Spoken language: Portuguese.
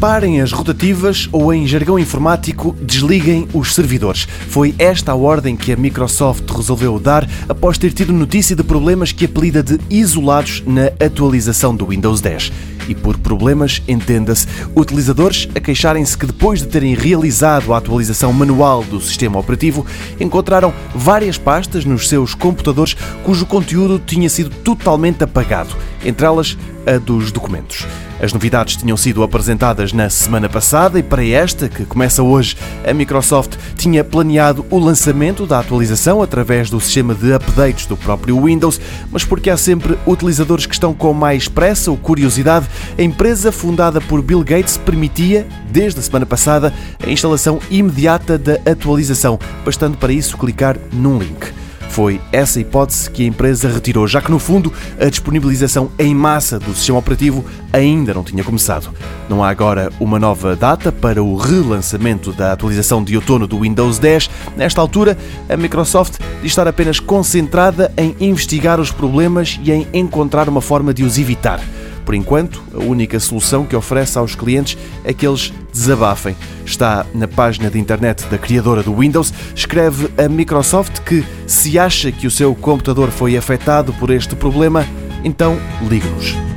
Disparem as rotativas ou, em jargão informático, desliguem os servidores. Foi esta a ordem que a Microsoft resolveu dar após ter tido notícia de problemas que apelida de isolados na atualização do Windows 10. E por problemas, entenda-se, utilizadores a queixarem-se que depois de terem realizado a atualização manual do sistema operativo, encontraram várias pastas nos seus computadores cujo conteúdo tinha sido totalmente apagado, entre elas a dos documentos. As novidades tinham sido apresentadas na semana passada e para esta, que começa hoje, a Microsoft tinha planeado o lançamento da atualização através do sistema de updates do próprio Windows, mas porque há sempre utilizadores que estão com mais pressa ou curiosidade, a empresa fundada por Bill Gates permitia, desde a semana passada, a instalação imediata da atualização, bastando para isso clicar num link. Foi essa hipótese que a empresa retirou, já que no fundo a disponibilização em massa do sistema operativo ainda não tinha começado. Não há agora uma nova data para o relançamento da atualização de outono do Windows 10. Nesta altura, a Microsoft diz estar apenas concentrada em investigar os problemas e em encontrar uma forma de os evitar. Por enquanto, a única solução que oferece aos clientes é que eles desabafem. Está na página de internet da criadora do Windows. Escreve a Microsoft que, se acha que o seu computador foi afetado por este problema, então ligue-nos.